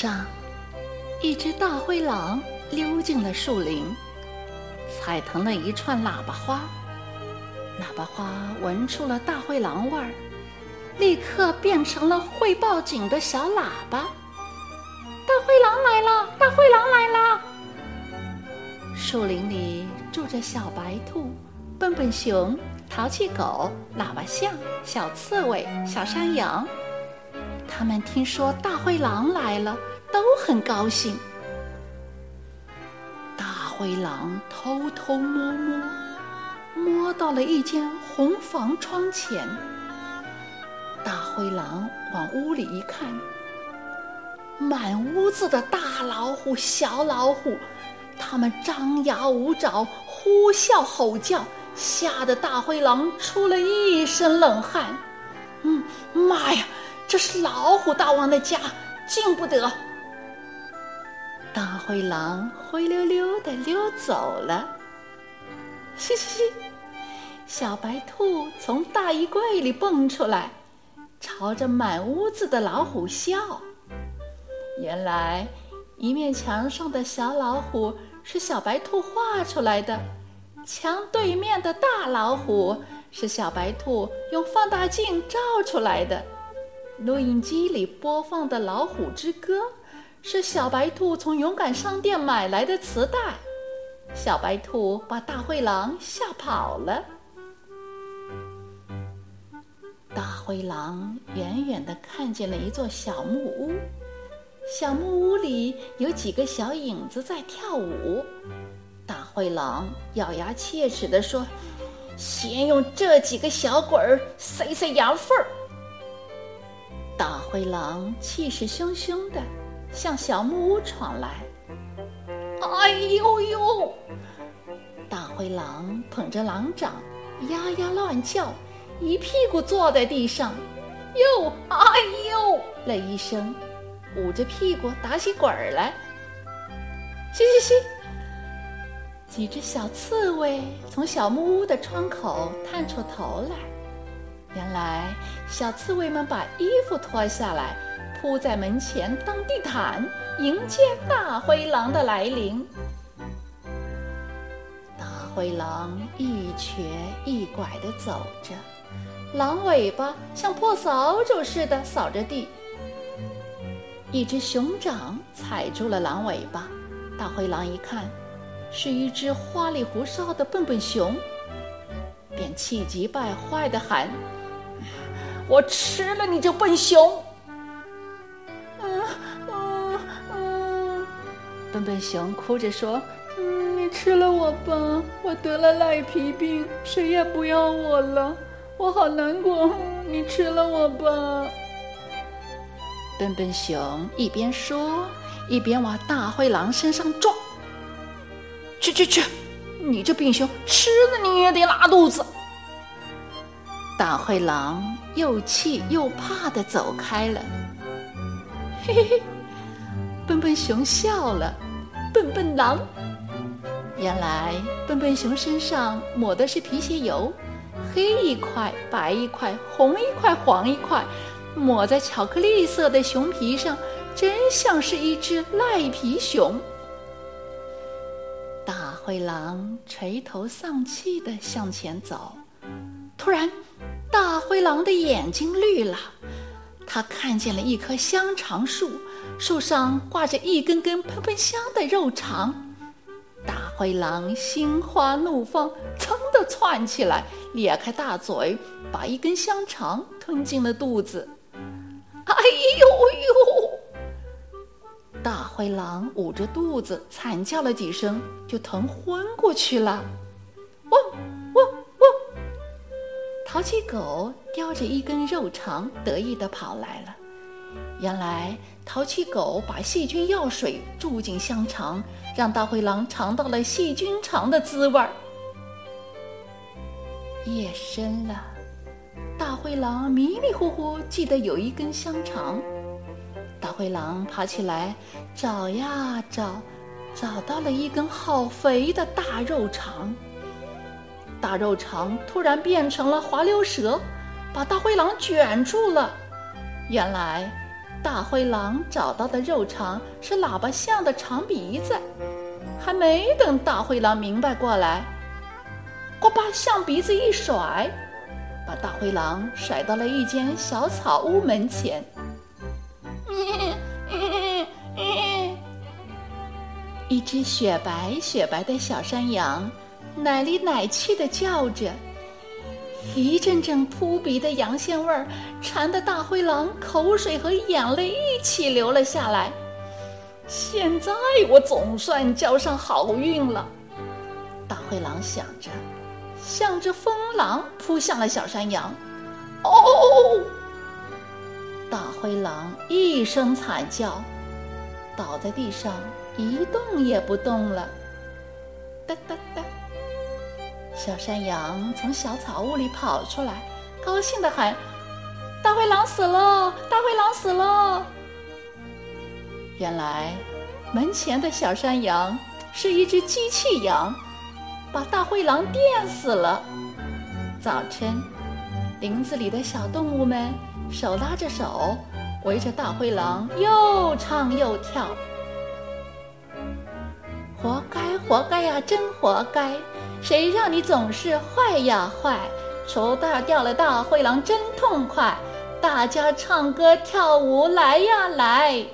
上，一只大灰狼溜进了树林，踩疼了一串喇叭花。喇叭花闻出了大灰狼味儿，立刻变成了会报警的小喇叭。大灰狼来了！大灰狼来了！树林里住着小白兔、笨笨熊、淘气狗、喇叭象、小刺猬、小山羊。他们听说大灰狼来了，都很高兴。大灰狼偷偷摸摸，摸到了一间红房窗前。大灰狼往屋里一看，满屋子的大老虎、小老虎，它们张牙舞爪、呼啸吼叫，吓得大灰狼出了一身冷汗。嗯，妈呀！这是老虎大王的家，进不得。大灰狼灰溜溜的溜走了。嘻嘻嘻，小白兔从大衣柜里蹦出来，朝着满屋子的老虎笑。原来，一面墙上的小老虎是小白兔画出来的，墙对面的大老虎是小白兔用放大镜照出来的。录音机里播放的《老虎之歌》是小白兔从勇敢商店买来的磁带。小白兔把大灰狼吓跑了。大灰狼远远地看见了一座小木屋，小木屋里有几个小影子在跳舞。大灰狼咬牙切齿地说：“先用这几个小鬼儿塞塞牙缝儿。”灰狼气势汹汹地向小木屋闯来。哎呦呦！大灰狼捧着狼掌，呀呀乱叫，一屁股坐在地上。哟，哎呦了一声，捂着屁股打起滚儿来。嘻嘻嘻！几只小刺猬从小木屋的窗口探出头来。原来，小刺猬们把衣服脱下来，铺在门前当地毯，迎接大灰狼的来临。大灰狼一瘸一拐地走着，狼尾巴像破扫帚似的扫着地。一只熊掌踩住了狼尾巴，大灰狼一看，是一只花里胡哨的笨笨熊，便气急败坏地喊。我吃了你这笨熊！笨笨熊哭着说：“嗯，你吃了我吧，我得了赖皮病，谁也不要我了，我好难过。你吃了我吧。”笨笨熊一边说，一边往大灰狼身上撞。去去去，你这病熊，吃了你也得拉肚子。大灰狼又气又怕的走开了。嘿嘿嘿，笨笨熊笑了。笨笨狼，原来笨笨熊身上抹的是皮鞋油，黑一块，白一块，红一块，黄一块，抹在巧克力色的熊皮上，真像是一只赖皮熊。大灰狼垂头丧气的向前走，突然。狼的眼睛绿了，他看见了一棵香肠树，树上挂着一根根喷喷香的肉肠。大灰狼心花怒放，噌的窜起来，咧开大嘴，把一根香肠吞进了肚子。哎呦呦！大灰狼捂着肚子惨叫了几声，就疼昏过去了。汪！淘气狗叼着一根肉肠，得意地跑来了。原来淘气狗把细菌药水注进香肠，让大灰狼尝到了细菌肠的滋味儿。夜深了，大灰狼迷迷糊糊记得有一根香肠。大灰狼爬起来找呀找，找到了一根好肥的大肉肠。大肉肠突然变成了滑溜蛇，把大灰狼卷住了。原来，大灰狼找到的肉肠是喇叭象的长鼻子，还没等大灰狼明白过来，呱吧，象鼻子一甩，把大灰狼甩到了一间小草屋门前。一只雪白雪白的小山羊，奶里奶气的叫着。一阵阵扑鼻的羊鲜味儿，馋得大灰狼口水和眼泪一起流了下来。现在我总算交上好运了，大灰狼想着，像只疯狼扑向了小山羊。哦！大灰狼一声惨叫，倒在地上一动也不动了。哒哒哒。小山羊从小草屋里跑出来，高兴地喊：“大灰狼死了！大灰狼死了！”原来，门前的小山羊是一只机器羊，把大灰狼电死了。早晨，林子里的小动物们手拉着手，围着大灰狼又唱又跳。活该，活该呀，真活该！谁让你总是坏呀坏？除大掉了大灰狼真痛快！大家唱歌跳舞来呀来！